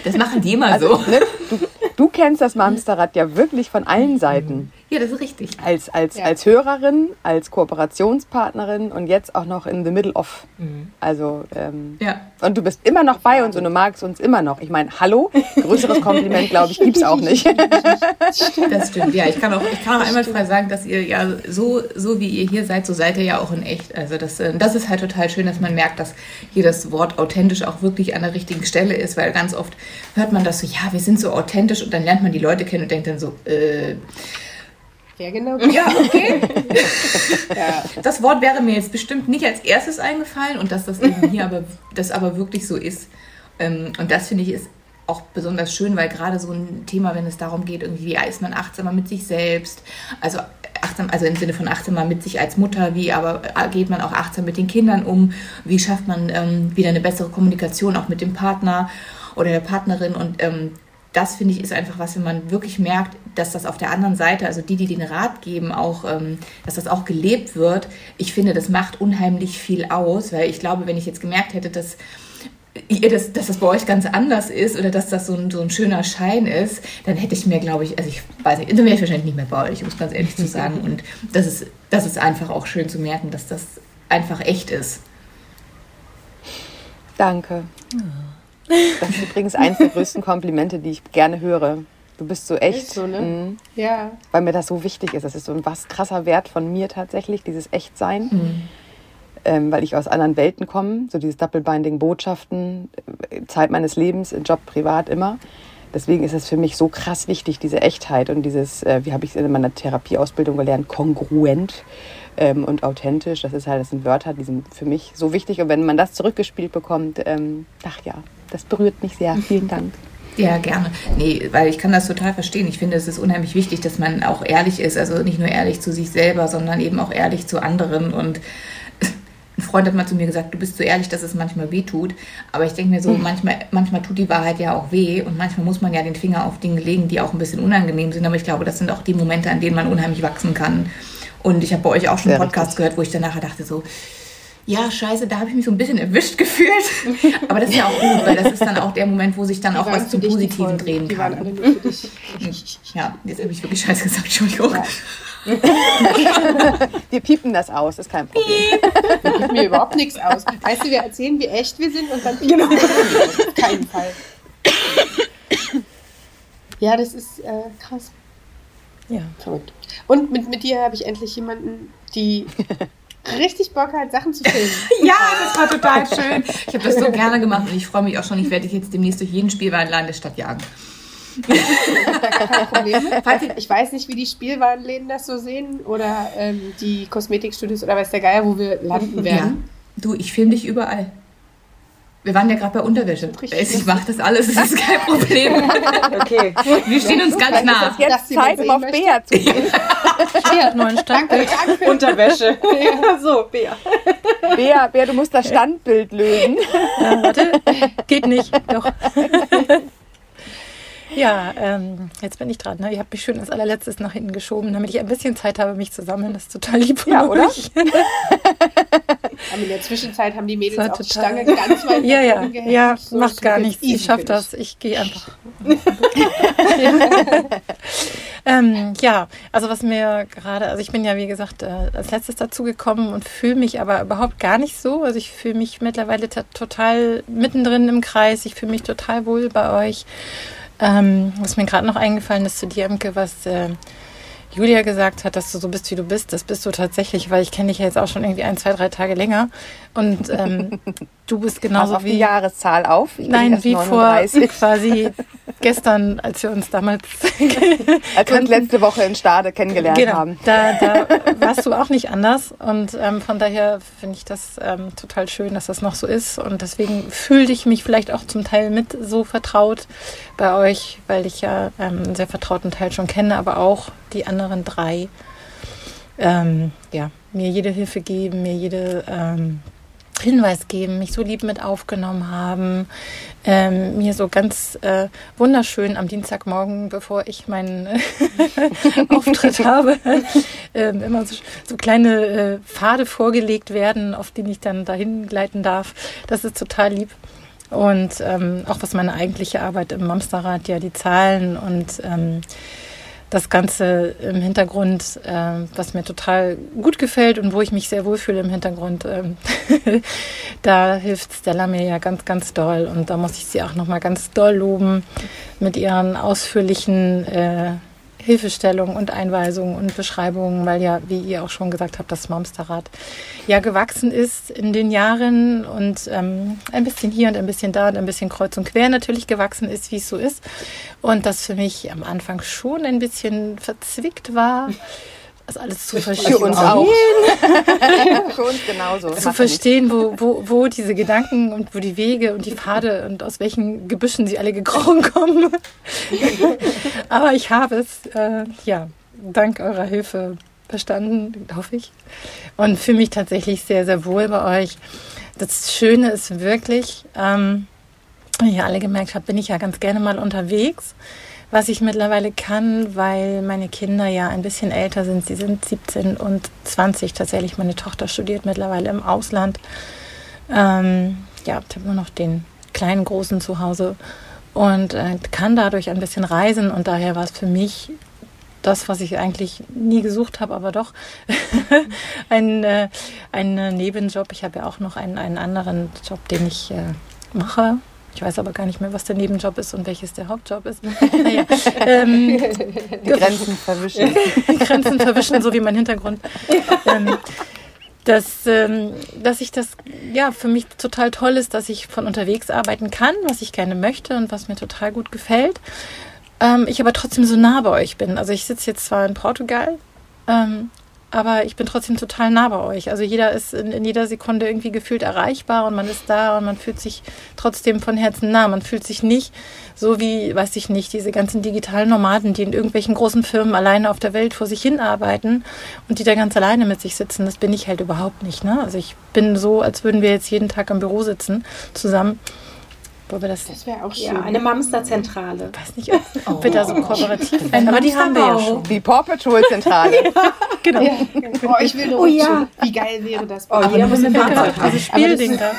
Das machen die immer Also, so. ne, du, du kennst das Mamsterrad ja wirklich von allen Seiten. Ja, das ist richtig. Als, als, Ja. als Hörerin, als Kooperationspartnerin und jetzt auch noch in the middle of. Also, ähm, Ja. und du bist immer noch bei uns und du magst uns immer noch. Ich meine, hallo, größeres Kompliment, glaube ich, gibt's auch nicht. Das stimmt, ja. Ich kann auch, ich kann auch einmal frei sagen, dass ihr ja so, so wie ihr hier seid, so seid ihr ja auch in echt. Also das, äh, das ist halt total schön, dass man merkt, dass hier das Wort authentisch auch wirklich an der richtigen Stelle ist, weil ganz oft hört man das so, ja, wir sind so authentisch und dann lernt man die Leute kennen und denkt dann so, äh, Ja, genau. ja, okay. Ja. Das Wort wäre mir jetzt bestimmt nicht als erstes eingefallen und dass das eben hier aber, das aber wirklich so ist. Ähm, Und das finde ich ist auch besonders schön, weil gerade so ein Thema, wenn es darum geht, irgendwie, wie ist man achtsamer mit sich selbst, also achtsam, also im Sinne von achtsamer mit sich als Mutter, wie aber geht man auch achtsam mit den Kindern um, wie schafft man ähm, wieder eine bessere Kommunikation auch mit dem Partner oder der Partnerin und ähm, das finde ich ist einfach was, wenn man wirklich merkt, dass das auf der anderen Seite, also die, die den Rat geben, auch, ähm, dass das auch gelebt wird. Ich finde, das macht unheimlich viel aus, weil ich glaube, wenn ich jetzt gemerkt hätte, dass ihr das, dass das bei euch ganz anders ist oder dass das so ein, so ein schöner Schein ist, dann hätte ich mir, glaube ich, also ich weiß nicht, dann wäre ich wahrscheinlich nicht mehr bei euch, um es ganz ehrlich zu sagen. Und das ist, das ist einfach auch schön zu merken, dass das einfach echt ist. Danke. Das ist übrigens eines der größten Komplimente, die ich gerne höre. Du bist so echt, Ist so, ne? mhm, Ja. weil mir das so wichtig ist. Das ist so ein was krasser Wert von mir tatsächlich, dieses Echtsein. Mhm. Ähm, weil ich aus anderen Welten komme, so dieses Double-Binding Botschaften, äh, Zeit meines Lebens, Job, privat immer. Deswegen ist es für mich so krass wichtig, diese Echtheit und dieses, äh, wie habe ich es in meiner Therapieausbildung gelernt, kongruent. ähm, und authentisch. Das ist halt, das sind Wörter, die sind für mich so wichtig. Und wenn man das zurückgespielt bekommt, ähm, ach ja, das berührt mich sehr. Vielen Dank. Ja, gerne. Nee, weil ich kann das total verstehen. Ich finde, es ist unheimlich wichtig, dass man auch ehrlich ist. Also nicht nur ehrlich zu sich selber, sondern eben auch ehrlich zu anderen. Und ein Freund hat mal zu mir gesagt, du bist so ehrlich, dass es manchmal weh tut. Aber ich denke mir so, manchmal, manchmal tut die Wahrheit ja auch weh. Und manchmal muss man ja den Finger auf Dinge legen, die auch ein bisschen unangenehm sind. Aber ich glaube, das sind auch die Momente, an denen man unheimlich wachsen kann. Und ich habe bei euch auch schon einen Podcast gehört, wo ich dann nachher dachte so, ja, scheiße, da habe ich mich so ein bisschen erwischt gefühlt. Aber das ist ja auch gut, weil das ist dann auch der Moment, wo sich dann auch was zum Positiven drehen kann. Ja, jetzt habe ich wirklich scheiße gesagt, Entschuldigung. Ja. wir piepen das aus, ist kein Problem. Wir piepen mir überhaupt nichts aus. Weißt du, wir erzählen, wie echt wir sind und dann piepen genau. wir das Auf keinen Fall. Ja, das ist äh, krass. Ja. Verrückt. Und mit, mit dir habe ich endlich jemanden, die richtig Bock hat, Sachen zu filmen. ja, das war total schön. Ich habe das so gerne gemacht und ich freue mich auch schon. Ich werde dich jetzt demnächst durch jeden Spielwarenladen der Stadt jagen. Kein Problem. Ich weiß nicht, wie die Spielwarenläden das so sehen oder ähm, die Kosmetikstudios oder weiß der Geier, wo wir landen werden. Ja. Du, ich filme dich überall. Wir waren ja gerade bei Unterwäsche. Ich mache das alles, das ist kein Problem. okay. Wir stehen uns ganz nah. Ist jetzt Zeit, um auf Bea zu gehen. Bea hat neuen Standbild. Unterwäsche. Ja. So, Bea. Bea, Bea, du musst das Standbild lösen. Ja, warte. Geht nicht. Doch. Ja, ähm, jetzt bin ich dran. Ne? Ihr habt mich schön als allerletztes nach hinten geschoben, damit ich ein bisschen Zeit habe, mich zu sammeln. Das ist total lieb von ja, oder? Aber in der Zwischenzeit haben die Mädels auch die Stange ganz weit Ja, ja, ja, so macht gar nichts. Ich schaffe das. Ich gehe einfach. ähm, ja, also was mir gerade, also ich bin ja wie gesagt äh, als letztes dazugekommen und fühle mich aber überhaupt gar nicht so. Also ich fühle mich mittlerweile total mittendrin im Kreis. Ich fühle mich total wohl bei euch. Ähm, was mir gerade noch eingefallen ist zu dir, Imke, was äh, Julia gesagt hat, dass du so bist, wie du bist, das bist du tatsächlich, weil ich kenne dich ja jetzt auch schon irgendwie ein, zwei, drei Tage länger. Und ähm, du bist genauso auf wie. Die Jahreszahl auf. Ich nein, wie 39. vor quasi gestern, als wir uns damals. als wir uns letzte Woche in Stade kennengelernt genau, haben. Da, da warst du auch nicht anders. Und ähm, von daher finde ich das ähm, total schön, dass das noch so ist. Und deswegen fühle ich mich vielleicht auch zum Teil mit so vertraut bei euch, weil ich ja ähm, einen sehr vertrauten Teil schon kenne, aber auch die anderen drei. Ähm, ja, mir jede Hilfe geben, mir jede ähm, Hinweis geben, mich so lieb mit aufgenommen haben, ähm, mir so ganz äh, wunderschön am Dienstagmorgen, bevor ich meinen Auftritt habe, ähm, immer so, so kleine äh, Pfade vorgelegt werden, auf die ich dann dahin gleiten darf. Das ist total lieb. Und ähm, auch was meine eigentliche Arbeit im Mamsterrad, ja, die Zahlen und ähm, das Ganze im Hintergrund, äh, was mir total gut gefällt und wo ich mich sehr wohlfühle im Hintergrund, ähm, da hilft Stella mir ja ganz, ganz doll. Und da muss ich sie auch nochmal ganz doll loben mit ihren ausführlichen Hilfestellungen und Einweisungen und Beschreibungen, weil ja, wie ihr auch schon gesagt habt, das Mamsterrad ja gewachsen ist in den Jahren und ähm, ein bisschen hier und ein bisschen da und ein bisschen kreuz und quer natürlich gewachsen ist, wie es so ist. Und das für mich am Anfang schon ein bisschen verzwickt war das alles zu verstehen. Für uns auch. Für uns genauso. Zu verstehen, wo, wo, wo diese Gedanken und wo die Wege und die Pfade und aus welchen Gebüschen sie alle gekrochen kommen. Aber ich habe es, äh, ja, dank eurer Hilfe verstanden, hoffe ich. Und fühle mich tatsächlich sehr, sehr wohl bei euch. Das Schöne ist wirklich, ähm, wie ihr alle gemerkt habt, bin ich ja ganz gerne mal unterwegs was ich mittlerweile kann, weil meine Kinder ja ein bisschen älter sind. Sie sind 17 und 20 tatsächlich. Meine Tochter studiert mittlerweile im Ausland. Ähm, ja, ich habe nur noch den kleinen Großen zu Hause und äh, kann dadurch ein bisschen reisen. Und daher war es für mich das, was ich eigentlich nie gesucht habe, aber doch ein, äh, ein Nebenjob. Ich habe ja auch noch einen, einen anderen Job, den ich äh, mache ich weiß aber gar nicht mehr, was der Nebenjob ist und welches der Hauptjob ist. Naja, ähm, die Grenzen verwischen. die Grenzen verwischen, so wie mein Hintergrund. Ähm, dass, ähm, dass ich das ja für mich total toll ist, dass ich von unterwegs arbeiten kann, was ich gerne möchte und was mir total gut gefällt. Ähm, ich aber trotzdem so nah bei euch bin. Also ich sitze jetzt zwar in Portugal, ähm, aber ich bin trotzdem total nah bei euch. Also jeder ist in, in, jeder Sekunde irgendwie gefühlt erreichbar und man ist da und man fühlt sich trotzdem von Herzen nah. Man fühlt sich nicht so wie, weiß ich nicht, diese ganzen digitalen Nomaden, die in irgendwelchen großen Firmen alleine auf der Welt vor sich hin arbeiten und die da ganz alleine mit sich sitzen. Das bin ich halt überhaupt nicht. Ne? Also ich bin so, als würden wir jetzt jeden Tag im Büro sitzen zusammen wir das, das wäre auch schön. Ja, eine Mamsterzentrale. Ich weiß nicht, ob, ob wir da so kooperativ sind, aber die haben wir ja schon. Die Paw Patrol Zentrale. ja, genau. Ja. Oh, ich will oh, ja. Wie geil wäre das? Oh, jeder muss ein Fahrzeug haben. Also Spielding da.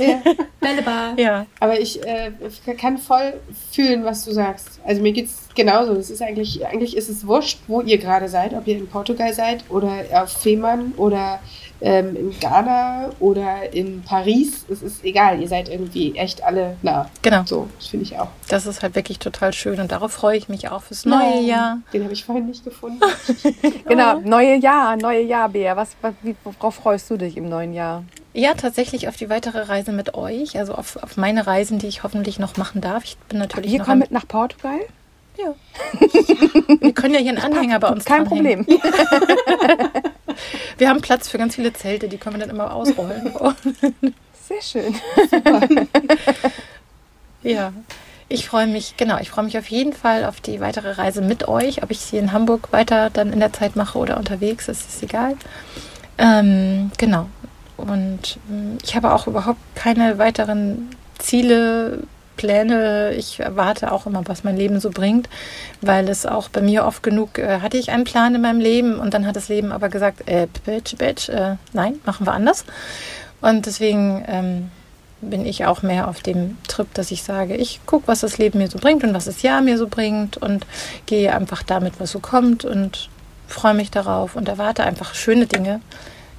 Ja. Bälleball. Ja. Aber ich äh, kann voll fühlen, was du sagst. Also mir geht es genauso. Es ist eigentlich, eigentlich ist es wurscht, wo ihr gerade seid, ob ihr in Portugal seid oder auf Fehmarn oder ähm, in Ghana oder in Paris. Es ist egal, ihr seid irgendwie echt alle nah. Genau. So, das finde ich auch. Das ist halt wirklich total schön und darauf freue ich mich auch fürs neue Nein, Jahr. Den habe ich vorhin nicht gefunden. genau, neue Jahr, neue Jahr, Bea. Was, was, worauf freust du dich im neuen Jahr? Ja, tatsächlich auf die weitere Reise mit euch, also auf, auf meine Reisen, die ich hoffentlich noch machen darf. Ich bin natürlich Wir kommen mit nach Portugal? Ja. Wir können ja hier einen Anhänger bei uns Kein Problem. Wir haben Platz für ganz viele Zelte, die können wir dann immer ausrollen. Sehr schön. ja. Ich freue mich, genau, ich freue mich auf jeden Fall auf die weitere Reise mit euch. Ob ich sie in Hamburg weiter dann in der Zeit mache oder unterwegs, ist es egal. Ähm, genau. Und ähm, ich habe auch überhaupt keine weiteren Ziele Pläne. Ich erwarte auch immer, was mein Leben so bringt, weil es auch bei mir oft genug äh, hatte ich einen Plan in meinem Leben und dann hat das Leben aber gesagt, äh, bitch, bitch, äh, nein, machen wir anders. Und deswegen ähm, bin ich auch mehr auf dem Trip, dass ich sage, ich gucke, was das Leben mir so bringt und was das Jahr mir so bringt und gehe einfach damit, was so kommt und freue mich darauf und erwarte einfach schöne Dinge.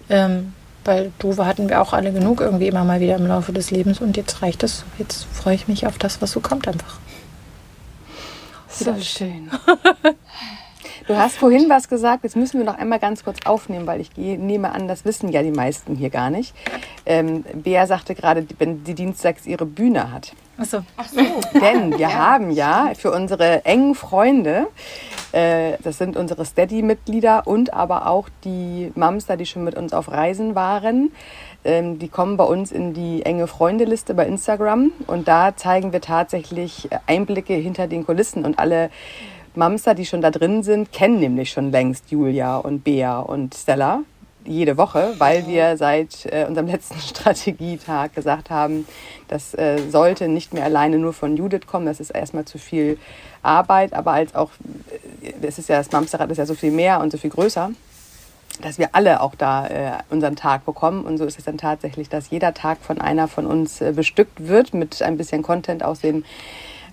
Ähm, weil du hatten wir auch alle genug irgendwie immer mal wieder im Laufe des Lebens und jetzt reicht es. Jetzt freue ich mich auf das, was so kommt einfach. So schön. Du hast vorhin was gesagt, jetzt müssen wir noch einmal ganz kurz aufnehmen, weil ich nehme an, das wissen ja die meisten hier gar nicht. Ähm, Bea sagte gerade, wenn die Dienstags ihre Bühne hat. Ach so. Ach so. Denn wir ja. haben ja für unsere engen Freunde, äh, das sind unsere Steady-Mitglieder und aber auch die Mamster, die schon mit uns auf Reisen waren, ähm, die kommen bei uns in die enge Freundeliste bei Instagram und da zeigen wir tatsächlich Einblicke hinter den Kulissen. Und alle Mamster, die schon da drin sind, kennen nämlich schon längst Julia und Bea und Stella jede Woche, weil wir seit äh, unserem letzten Strategietag gesagt haben, das äh, sollte nicht mehr alleine nur von Judith kommen. Das ist erstmal zu viel Arbeit, aber als auch, äh, das ist ja, das Mamsterrad ist ja so viel mehr und so viel größer, dass wir alle auch da äh, unseren Tag bekommen. Und so ist es dann tatsächlich, dass jeder Tag von einer von uns äh, bestückt wird mit ein bisschen Content aus dem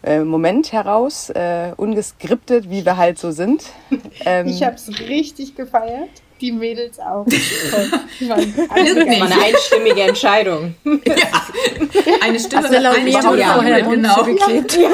äh, Moment heraus, äh, ungeskriptet, wie wir halt so sind. Ähm, ich habe es richtig gefeiert. Die Mädels auch. Das war eine einstimmige Entscheidung. Ja. Eine Stimme also laut mir wurde vorher genau. geklebt. Ja.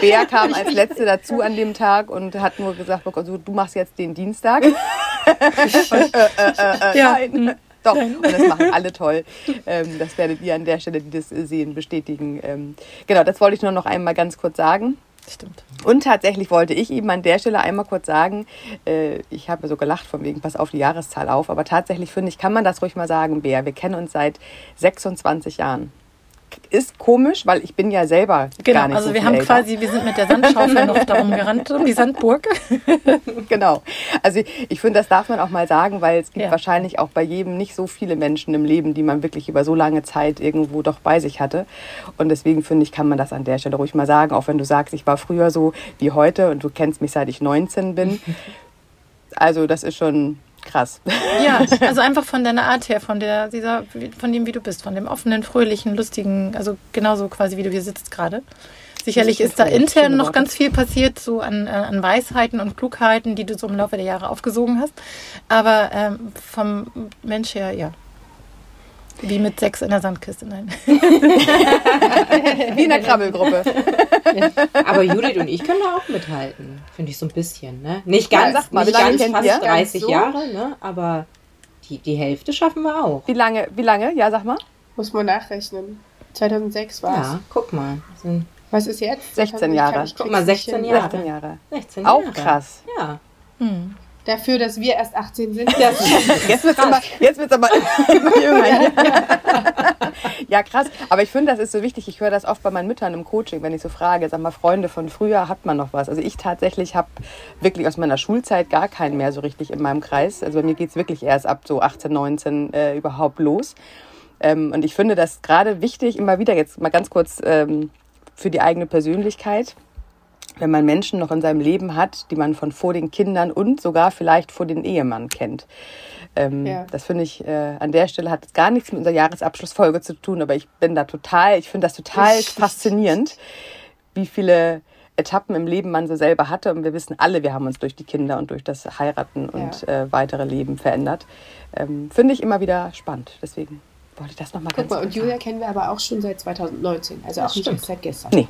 Bea kam als Letzte dazu an dem Tag und hat nur gesagt, also, du machst jetzt den Dienstag. und, äh, äh, äh, ja. Nein. Doch, und das machen alle toll. Ähm, das werdet ihr an der Stelle, die das sehen, bestätigen. Ähm, genau, das wollte ich nur noch einmal ganz kurz sagen. Stimmt. Und tatsächlich wollte ich eben an der Stelle einmal kurz sagen, äh, ich habe so gelacht von wegen, pass auf die Jahreszahl auf, aber tatsächlich finde ich, kann man das ruhig mal sagen, Bea, wir kennen uns seit 26 Jahren ist komisch, weil ich bin ja selber genau, gar nicht also so wir haben älter. quasi, wir sind mit der Sandschaufel noch darum gerannt, um die Sandburg. genau. Also ich, finde, das darf man auch mal sagen, weil es gibt Ja. wahrscheinlich auch bei jedem nicht so viele Menschen im Leben, die man wirklich über so lange Zeit irgendwo doch bei sich hatte. Und deswegen finde ich, kann man das an der Stelle ruhig mal sagen, auch wenn du sagst, ich war früher so wie heute und du kennst mich seit ich 19 bin. Also das ist schon krass. Ja, also einfach von deiner Art her, von der, dieser, von dem, wie du bist, von dem offenen, fröhlichen, lustigen, also genauso quasi, wie du hier sitzt gerade. Sicherlich ist da intern noch ganz viel passiert, so an, äh, an Weisheiten und Klugheiten, die du so im Laufe der Jahre aufgesogen hast. Aber ähm, vom Mensch her, ja. Wie mit sechs in der Sandkiste, nein. Wie in der Krabbelgruppe. Aber Judith und ich können da auch mithalten. Finde ich so ein bisschen, ne? Nicht Ja, ganz, sag mal, nicht ganz fast ihr? 30 So? Jahre, ne? Aber die, die Hälfte schaffen wir auch. Wie lange? Wie lange? Ja, sag mal. Muss man nachrechnen. 2006 war es. Ja, guck mal. Was ist jetzt? 16 Jahre. Guck mal, krieg's nicht 16 hin. Jahre. 16 Jahre. 16 Auch Jahre. krass. Ja. Hm. Dafür, dass wir erst 18 sind. Das jetzt wird es aber, jetzt wird's aber immer jünger. ja, krass. Aber ich finde, das ist so wichtig. Ich höre das oft bei meinen Müttern im Coaching, wenn ich so frage, sag mal, Freunde von früher, hat man noch was? Also ich tatsächlich habe wirklich aus meiner Schulzeit gar keinen mehr so richtig in meinem Kreis. Also bei mir geht es wirklich erst ab so 18, 19 äh, überhaupt los. Ähm, und ich finde das gerade wichtig, immer wieder jetzt mal ganz kurz ähm, für die eigene Persönlichkeit wenn man Menschen noch in seinem Leben hat, die man von vor den Kindern und sogar vielleicht vor den Ehemann kennt. Ähm, ja. Das finde ich, äh, an der Stelle hat gar nichts mit unserer Jahresabschlussfolge zu tun, aber ich bin da total, ich finde das total faszinierend, wie viele Etappen im Leben man so selber hatte. Und wir wissen alle, wir haben uns durch die Kinder und durch das Heiraten und ja. äh, weitere Leben verändert. Ähm, finde ich immer wieder spannend. Deswegen wollte ich das nochmal ganz Guck mal, und Julia kennen wir aber auch schon seit 2019, also auch nicht erst seit gestern. Nee.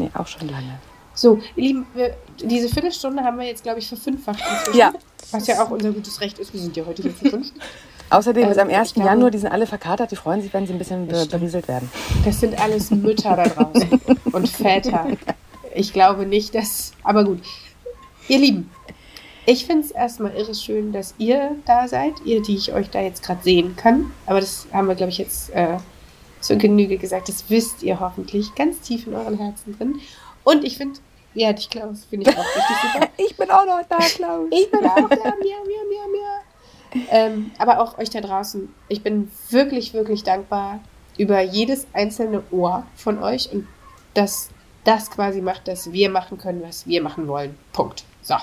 nee, auch schon lange. So, ihr Lieben, wir, diese Viertelstunde haben wir jetzt, glaube ich, verfünffacht inzwischen. Ja. Was ja auch unser gutes Recht ist. Wir sind ja heute hier zu fünf. Außerdem ähm, ist am 1. Glaube, Januar, die sind alle verkatert, die freuen sich, wenn sie ein bisschen be berieselt werden. Das sind alles Mütter da draußen und Väter. Ich glaube nicht, dass. Aber gut. Ihr Lieben, ich finde es erstmal irre schön, dass ihr da seid, ihr, die ich euch da jetzt gerade sehen kann. Aber das haben wir, glaube ich, jetzt äh, zur Genüge gesagt. Das wisst ihr hoffentlich ganz tief in euren Herzen drin. Und ich finde, ja, dich, Klaus, finde ich auch richtig super. ich bin auch noch da, Klaus. ich bin auch da, miau, miau, miau, miau. Ähm, aber auch euch da draußen. Ich bin wirklich, wirklich dankbar über jedes einzelne Ohr von euch und dass das quasi macht, dass wir machen können, was wir machen wollen. Punkt. So.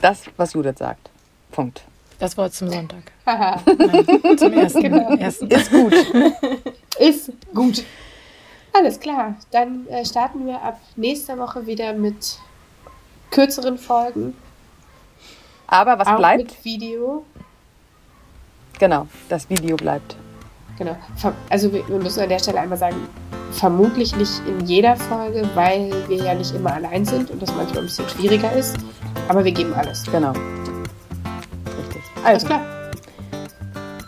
Das, was Judith sagt. Punkt. Das Wort zum Sonntag. Haha. zum ersten. Genau. ersten. Ist gut. Ist gut. Alles klar, dann äh, starten wir ab nächster Woche wieder mit kürzeren Folgen. Aber was auch bleibt? Mit Video. Genau, das Video bleibt. Genau. Also wir müssen an der Stelle einmal sagen, vermutlich nicht in jeder Folge, weil wir ja nicht immer allein sind und das manchmal ein bisschen schwieriger ist. Aber wir geben alles. Genau. Richtig. Also. Alles klar.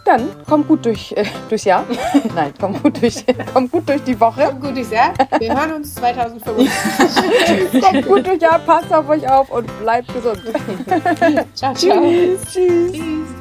Dann komm gut durch, äh, durchs Jahr. Nein, komm gut, durch, komm gut durch die Woche. Komm gut durchs Jahr. Wir hören uns 2025. kommt gut durchs Jahr, passt auf euch auf und bleibt gesund. ciao, ciao. Tschüss. Tschüss. Tschüss.